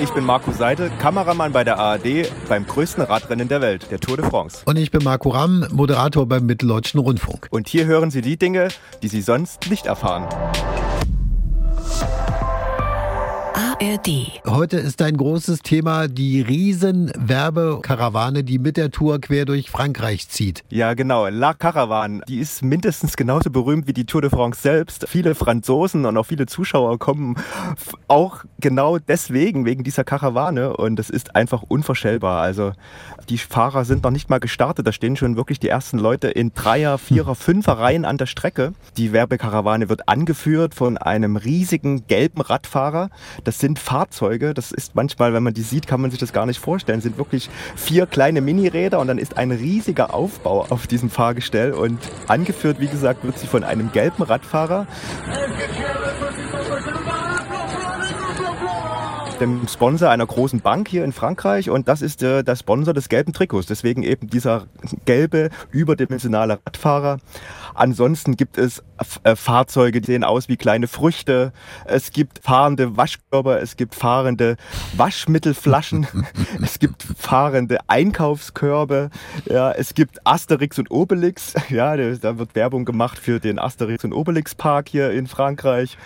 Ich bin Marco Seidel, Kameramann bei der ARD beim größten Radrennen der Welt, der Tour de France. Und ich bin Marco Ramm, Moderator beim Mitteldeutschen Rundfunk. Und hier hören Sie die Dinge, die Sie sonst nicht erfahren. ARD. Heute ist ein großes Thema die Riesenwerbekarawane, die mit der Tour quer durch Frankreich zieht. Ja, genau. La Caravane, die ist mindestens genauso berühmt wie die Tour de France selbst. Viele Franzosen und auch viele Zuschauer kommen auch genau deswegen, wegen dieser Karawane. Und das ist einfach unvorstellbar. Also die Fahrer sind noch nicht mal gestartet. Da stehen schon wirklich die ersten Leute in Dreier, Vierer, Fünfer Reihen an der Strecke. Die Werbekarawane wird angeführt von einem riesigen gelben Radfahrer. Das sind sind Fahrzeuge. Das ist manchmal, wenn man die sieht, kann man sich das gar nicht vorstellen. Es sind wirklich vier kleine Miniräder und dann ist ein riesiger Aufbau auf diesem Fahrgestell und angeführt, wie gesagt, wird sie von einem gelben Radfahrer dem Sponsor einer großen Bank hier in Frankreich und das ist äh, der Sponsor des gelben Trikots. Deswegen eben dieser gelbe, überdimensionale Radfahrer. Ansonsten gibt es äh, Fahrzeuge, die sehen aus wie kleine Früchte. Es gibt fahrende Waschkörper, es gibt fahrende Waschmittelflaschen, es gibt fahrende Einkaufskörbe, ja, es gibt Asterix und Obelix. Ja, da wird Werbung gemacht für den Asterix und Obelix Park hier in Frankreich.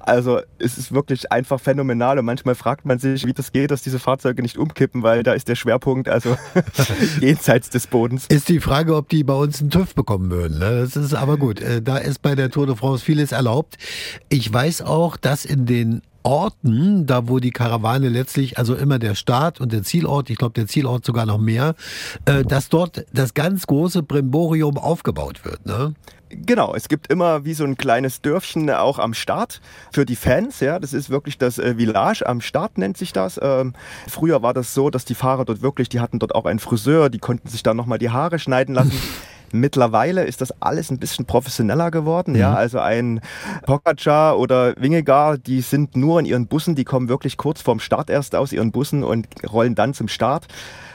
Also es ist wirklich einfach phänomenal und manchmal fragt man sich, wie das geht, dass diese Fahrzeuge nicht umkippen, weil da ist der Schwerpunkt also jenseits des Bodens. Ist die Frage, ob die bei uns einen TÜV bekommen würden. Ne? Das ist aber gut. Äh, da ist bei der Tour de France vieles erlaubt. Ich weiß auch, dass in den Orten, da wo die Karawane letztlich, also immer der Start und der Zielort, ich glaube der Zielort sogar noch mehr, äh, dass dort das ganz große Brimborium aufgebaut wird. Ne? Genau, es gibt immer wie so ein kleines Dörfchen auch am Start für die Fans. Ja, das ist wirklich das äh, Village am Start nennt sich das. Ähm, früher war das so, dass die Fahrer dort wirklich, die hatten dort auch einen Friseur, die konnten sich da nochmal die Haare schneiden lassen. Mittlerweile ist das alles ein bisschen professioneller geworden. Mhm. Ja, also ein Pogacar oder Wingegar, die sind nur in ihren Bussen, die kommen wirklich kurz vorm Start erst aus ihren Bussen und rollen dann zum Start.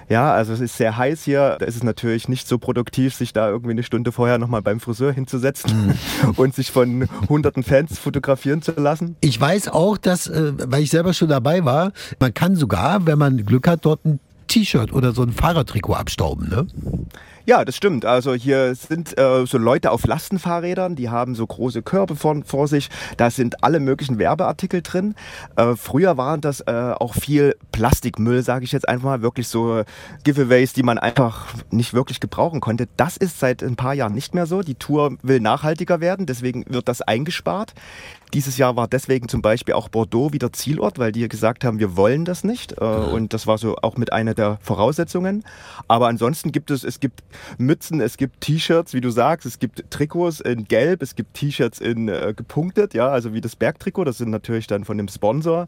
Ja, also es ist sehr heiß hier. Da ist es natürlich nicht so produktiv, sich da irgendwie eine Stunde vorher nochmal beim Friseur hinzusetzen mhm. und sich von hunderten Fans fotografieren zu lassen. Ich weiß auch, dass, äh, weil ich selber schon dabei war, man kann sogar, wenn man Glück hat, dort ein T-Shirt oder so ein Fahrertrikot abstauben, ne? Ja, das stimmt. Also hier sind äh, so Leute auf Lastenfahrrädern, die haben so große Körbe vor, vor sich. Da sind alle möglichen Werbeartikel drin. Äh, früher waren das äh, auch viel Plastikmüll, sage ich jetzt einfach mal, wirklich so Giveaways, die man einfach nicht wirklich gebrauchen konnte. Das ist seit ein paar Jahren nicht mehr so. Die Tour will nachhaltiger werden, deswegen wird das eingespart. Dieses Jahr war deswegen zum Beispiel auch Bordeaux wieder Zielort, weil die gesagt haben, wir wollen das nicht. Äh. Und das war so auch mit einer der Voraussetzungen. Aber ansonsten gibt es, es gibt Mützen, es gibt T-Shirts, wie du sagst, es gibt Trikots in Gelb, es gibt T-Shirts in äh, gepunktet, ja, also wie das Bergtrikot. Das sind natürlich dann von dem Sponsor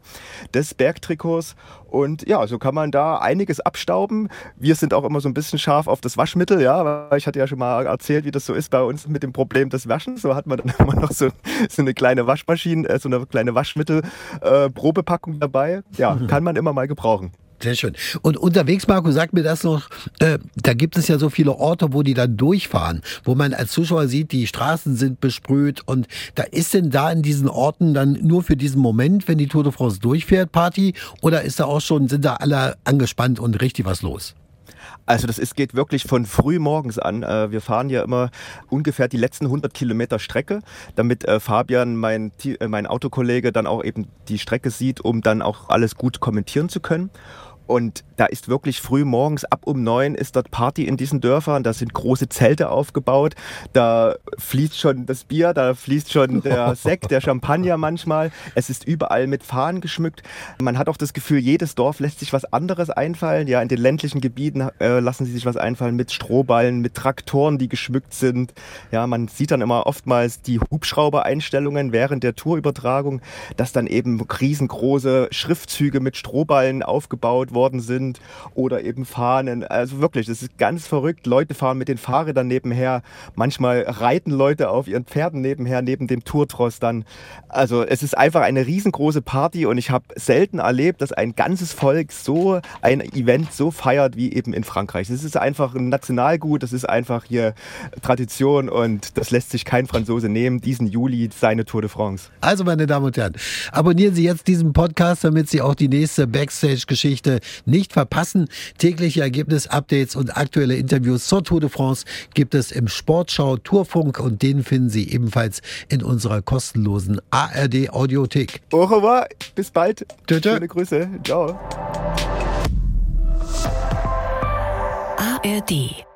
des Bergtrikots. Und ja, so kann man da einiges abstauben. Wir sind auch immer so ein bisschen scharf auf das Waschmittel, ja, weil ich hatte ja schon mal erzählt, wie das so ist bei uns mit dem Problem des Waschens. So hat man dann immer noch so, so eine kleine Waschmaschine, äh, so eine kleine Waschmittel-Probepackung äh, dabei. Ja, kann man immer mal gebrauchen. Sehr schön. Und unterwegs, Marco, sag mir das noch, äh, da gibt es ja so viele Orte, wo die dann durchfahren, wo man als Zuschauer sieht, die Straßen sind besprüht und da ist denn da in diesen Orten dann nur für diesen Moment, wenn die Tour de France durchfährt, Party oder ist da auch schon, sind da alle angespannt und richtig was los? Also das ist, geht wirklich von früh morgens an. Äh, wir fahren ja immer ungefähr die letzten 100 Kilometer Strecke, damit äh, Fabian, mein, äh, mein Autokollege, dann auch eben die Strecke sieht, um dann auch alles gut kommentieren zu können. Und da ist wirklich früh morgens ab um neun ist dort Party in diesen Dörfern. Da sind große Zelte aufgebaut. Da fließt schon das Bier, da fließt schon der Sekt, der Champagner manchmal. Es ist überall mit Fahnen geschmückt. Man hat auch das Gefühl, jedes Dorf lässt sich was anderes einfallen. Ja, in den ländlichen Gebieten äh, lassen sie sich was einfallen mit Strohballen, mit Traktoren, die geschmückt sind. Ja, man sieht dann immer oftmals die Hubschraubereinstellungen während der Tourübertragung, dass dann eben riesengroße Schriftzüge mit Strohballen aufgebaut wurden worden sind oder eben Fahnen. Also wirklich, das ist ganz verrückt. Leute fahren mit den Fahrrädern nebenher. Manchmal reiten Leute auf ihren Pferden nebenher, neben dem Tourtross dann. Also es ist einfach eine riesengroße Party und ich habe selten erlebt, dass ein ganzes Volk so ein Event so feiert wie eben in Frankreich. Das ist einfach ein Nationalgut, das ist einfach hier Tradition und das lässt sich kein Franzose nehmen. Diesen Juli seine Tour de France. Also meine Damen und Herren, abonnieren Sie jetzt diesen Podcast, damit Sie auch die nächste Backstage-Geschichte nicht verpassen. Tägliche Ergebnis-Updates und aktuelle Interviews zur Tour de France gibt es im Sportschau Tourfunk und den finden Sie ebenfalls in unserer kostenlosen ARD Audiothek. Au revoir, bis bald. Tschö, tschö. Schöne Grüße. Ciao. ARD